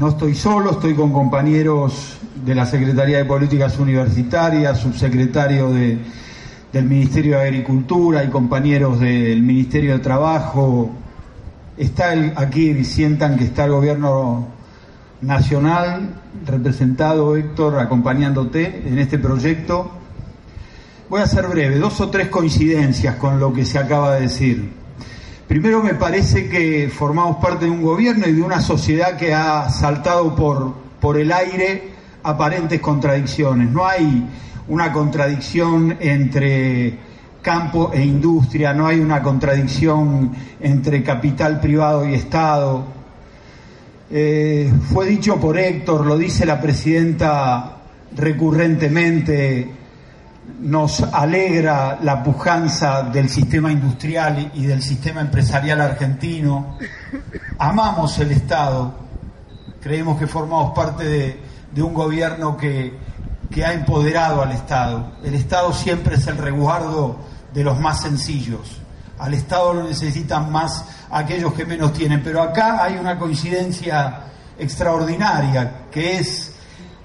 No estoy solo, estoy con compañeros de la Secretaría de Políticas Universitarias, subsecretario de, del Ministerio de Agricultura y compañeros del Ministerio de Trabajo. Está el, aquí, sientan que está el gobierno nacional, representado Héctor, acompañándote en este proyecto. Voy a ser breve, dos o tres coincidencias con lo que se acaba de decir. Primero me parece que formamos parte de un gobierno y de una sociedad que ha saltado por, por el aire aparentes contradicciones. No hay una contradicción entre campo e industria, no hay una contradicción entre capital privado y Estado. Eh, fue dicho por Héctor, lo dice la presidenta recurrentemente, nos alegra la pujanza del sistema industrial y del sistema empresarial argentino. Amamos el Estado, creemos que formamos parte de, un gobierno que, que, ha empoderado al Estado. El Estado siempre es el resguardo de los más sencillos. Al Estado lo necesitan más aquellos que menos tienen. Pero acá hay una coincidencia extraordinaria, que es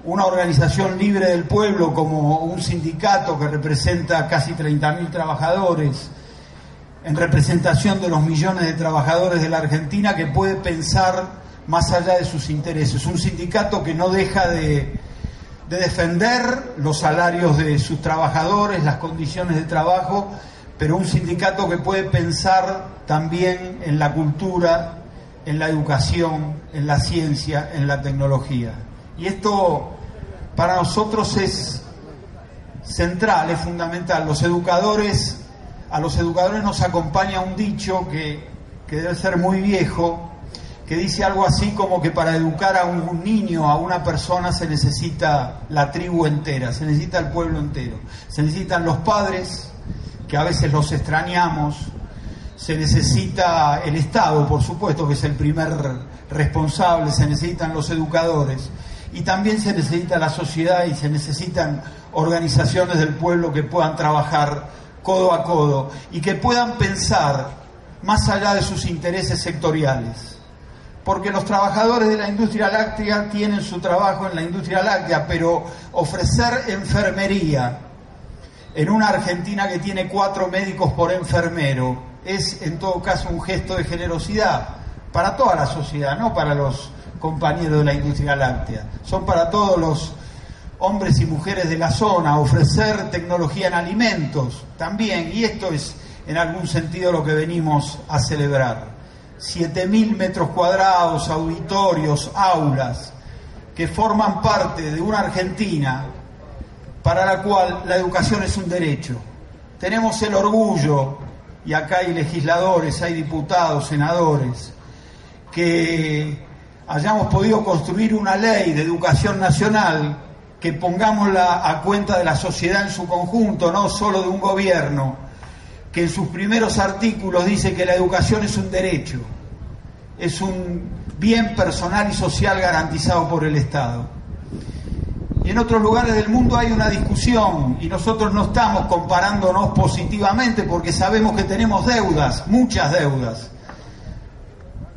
una organización libre del pueblo como un sindicato que representa casi 30.000 trabajadores, en representación de los millones de trabajadores de la Argentina que puede pensar más allá de sus intereses. Un sindicato que no deja de, de defender los salarios de sus trabajadores, las condiciones de trabajo, pero un sindicato que puede pensar también en la cultura, en la educación, en la ciencia, en la tecnología. Y esto para nosotros es central, es fundamental. Los educadores, a los educadores nos acompaña un dicho que, que debe ser muy viejo, que dice algo así como que para educar a un niño, a una persona, se necesita la tribu entera, se necesita el pueblo entero. Se necesitan los padres, que a veces los extrañamos, se necesita el Estado, por supuesto, que es el primer responsable, se necesitan los educadores y también se necesita la sociedad y se necesitan organizaciones del pueblo que puedan trabajar codo a codo y que puedan pensar más allá de sus intereses sectoriales. Porque los trabajadores de la industria láctea tienen su trabajo en la industria láctea, pero ofrecer enfermería en una Argentina que tiene cuatro médicos por enfermero es en todo caso un gesto de generosidad para toda la sociedad, no para los compañeros de la industria láctea. Son para todos los hombres y mujeres de la zona, ofrecer tecnología en alimentos también, y esto es en algún sentido lo que venimos a celebrar. 7.000 metros cuadrados, auditorios, aulas, que forman parte de una Argentina para la cual la educación es un derecho. Tenemos el orgullo, y acá hay legisladores, hay diputados, senadores, que hayamos podido construir una ley de educación nacional que pongámosla a cuenta de la sociedad en su conjunto, no solo de un gobierno, que en sus primeros artículos dice que la educación es un derecho, es un bien personal y social garantizado por el Estado. Y en otros lugares del mundo hay una discusión y nosotros no estamos comparándonos positivamente porque sabemos que tenemos deudas, muchas deudas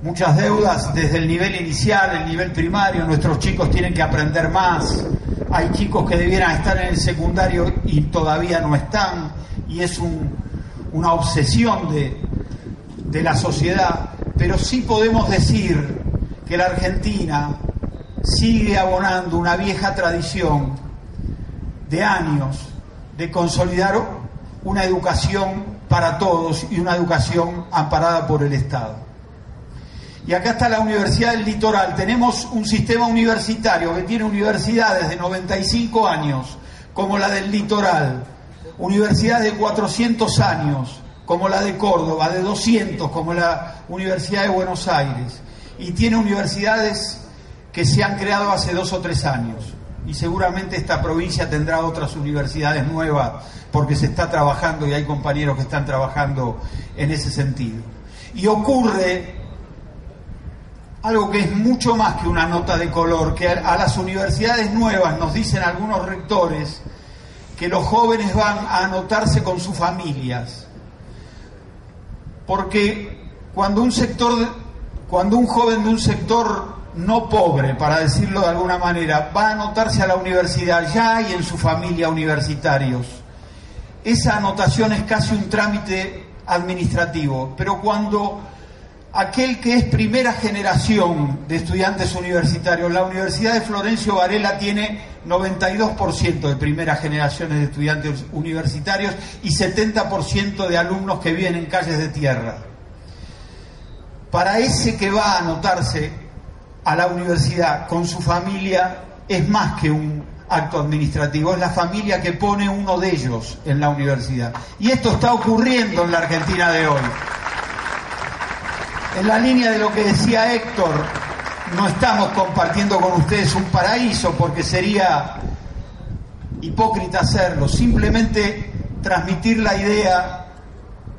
muchas deudas desde el nivel inicial, el nivel primario, nuestros chicos tienen que aprender más, hay chicos que debieran estar en el secundario y todavía no están, y es una obsesión de, de la sociedad, pero sí podemos decir que la Argentina sigue abonando una vieja tradición de años de consolidar una educación para todos y una educación amparada por el Estado. Y acá está la Universidad del Litoral. Tenemos un sistema universitario que tiene universidades de 95 años, como la del Litoral, universidades de 400 años, como la de Córdoba, de 200, como la Universidad de Buenos Aires, y tiene universidades que se han creado hace dos o tres años. Y seguramente esta provincia tendrá otras universidades nuevas porque se está trabajando y hay compañeros que están trabajando en ese sentido. Y ocurre algo que es mucho más que una nota de color, que a, las universidades nuevas nos dicen algunos rectores que los jóvenes van a anotarse con sus familias. Porque cuando un sector, cuando un joven de un sector no pobre, para decirlo de alguna manera, va a anotarse a la universidad, ya hay en su familia universitarios. Esa anotación es casi un trámite administrativo, pero cuando aquel que es primera generación de estudiantes universitarios, la Universidad de Florencio Varela tiene 92% de primeras generaciones de estudiantes universitarios y 70% de alumnos que viven en calles de tierra. Para ese que va a anotarse a la universidad con su familia es más que un acto administrativo, es la familia que pone uno de ellos en la universidad. Y esto está ocurriendo en la Argentina de hoy. En la línea de lo que decía Héctor, no estamos compartiendo con ustedes un paraíso porque sería hipócrita hacerlo, simplemente transmitir la idea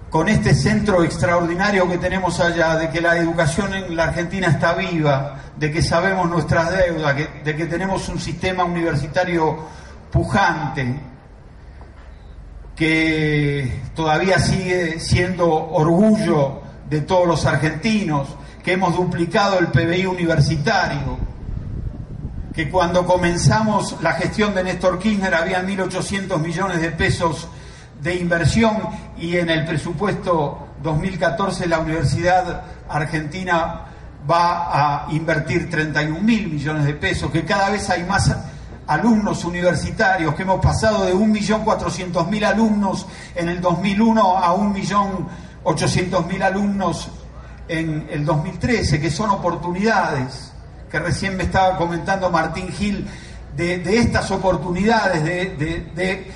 con este centro extraordinario que tenemos allá, de que la educación en la Argentina está viva, de que sabemos nuestras deudas, de que tenemos un sistema universitario pujante, que todavía sigue siendo orgullo de todos los argentinos, que hemos duplicado el PBI universitario, que cuando comenzamos la gestión de Néstor Kirchner había 1.800 millones de pesos de inversión y en el presupuesto 2014 la Universidad Argentina va a invertir 31 mil millones de pesos, que cada vez hay más alumnos universitarios, que hemos pasado de 1.400.000 alumnos en el 2001 a 1.800.000 alumnos en el 2013, que son oportunidades, que recién me estaba comentando Martín Gil, de, estas oportunidades, de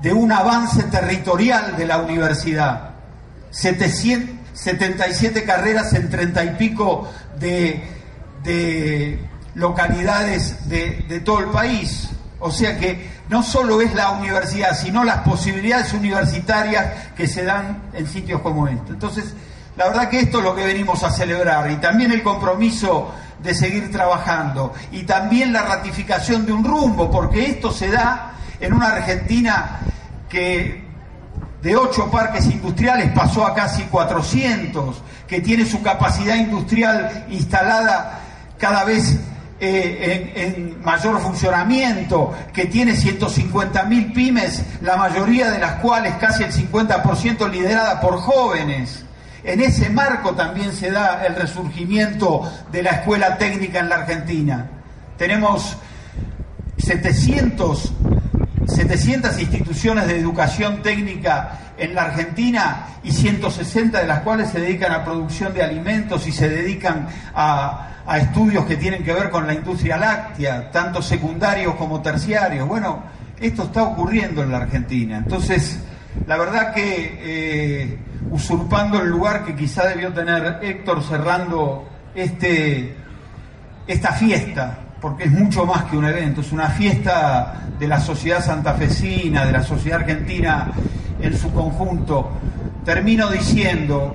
de un avance territorial de la universidad. 77 carreras en treinta y pico de, localidades de, todo el país. O sea que no solo es la universidad, sino las posibilidades universitarias que se dan en sitios como este. Entonces, la verdad que esto es lo que venimos a celebrar y también el compromiso de seguir trabajando y también la ratificación de un rumbo, porque esto se da en una Argentina que de ocho parques industriales pasó a casi 400, que tiene su capacidad industrial instalada cada vez eh, en, mayor funcionamiento, que tiene 150.000 pymes, la mayoría de las cuales casi el 50% liderada por jóvenes. En ese marco también se da el resurgimiento de la escuela técnica en la Argentina. Tenemos 700 700 instituciones de educación técnica en la Argentina y 160 de las cuales se dedican a producción de alimentos y se dedican a, estudios que tienen que ver con la industria láctea, tanto secundarios como terciarios. Bueno, esto está ocurriendo en la Argentina. Entonces, la verdad que eh, usurpando el lugar que quizá debió tener Héctor cerrando este, esta fiesta, porque es mucho más que un evento, es una fiesta de la sociedad santafesina, de la sociedad argentina en su conjunto. Termino diciendo,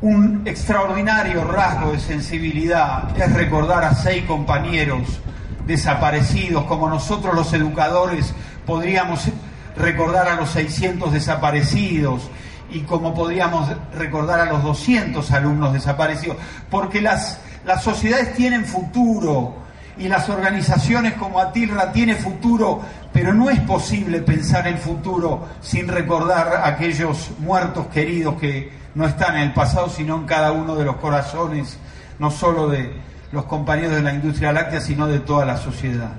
un extraordinario rasgo de sensibilidad es recordar a seis compañeros desaparecidos, como nosotros los educadores podríamos recordar a los 600 desaparecidos y como podríamos recordar a los 200 alumnos desaparecidos, porque las las sociedades tienen futuro y las organizaciones como Atilra tienen futuro, pero no es posible pensar el futuro sin recordar a aquellos muertos queridos que no están en el pasado, sino en cada uno de los corazones, no solo de los compañeros de la industria láctea, sino de toda la sociedad.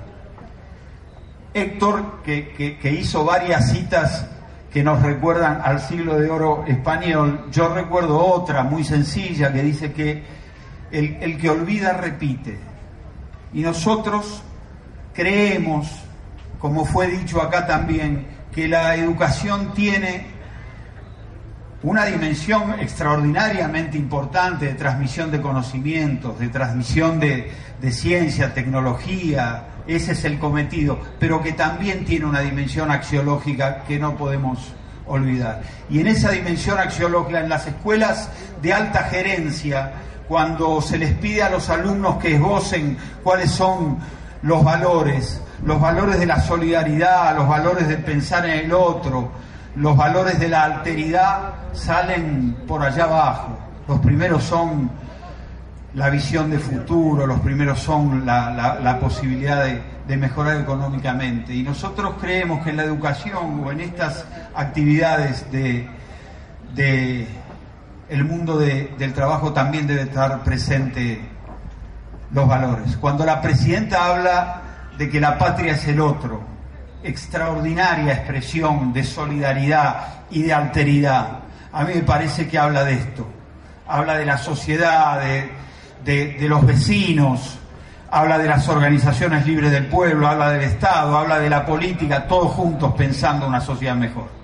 Héctor, que hizo varias citas que nos recuerdan al siglo de oro español, yo recuerdo otra muy sencilla que dice que el, que olvida repite. Y nosotros creemos, como fue dicho acá también, que la educación tiene una dimensión extraordinariamente importante de transmisión de conocimientos, de transmisión de, ciencia, tecnología, ese es el cometido, pero que también tiene una dimensión axiológica que no podemos olvidar. Y en esa dimensión axiológica, en las escuelas de alta gerencia, cuando se les pide a los alumnos que esbocen cuáles son los valores, los valores de la solidaridad, los valores de pensar en el otro, los valores de la alteridad, salen por allá abajo. Los primeros son la visión de futuro, los primeros son la, posibilidad de, mejorar económicamente. Y nosotros creemos que en la educación o en estas actividades de, el mundo del trabajo también debe estar presente los valores. Cuando la presidenta habla de que la patria es el otro, extraordinaria expresión de solidaridad y de alteridad, a mí me parece que habla de esto, habla de la sociedad, de, de, los vecinos, habla de las organizaciones libres del pueblo, habla del Estado, habla de la política, todos juntos pensando una sociedad mejor.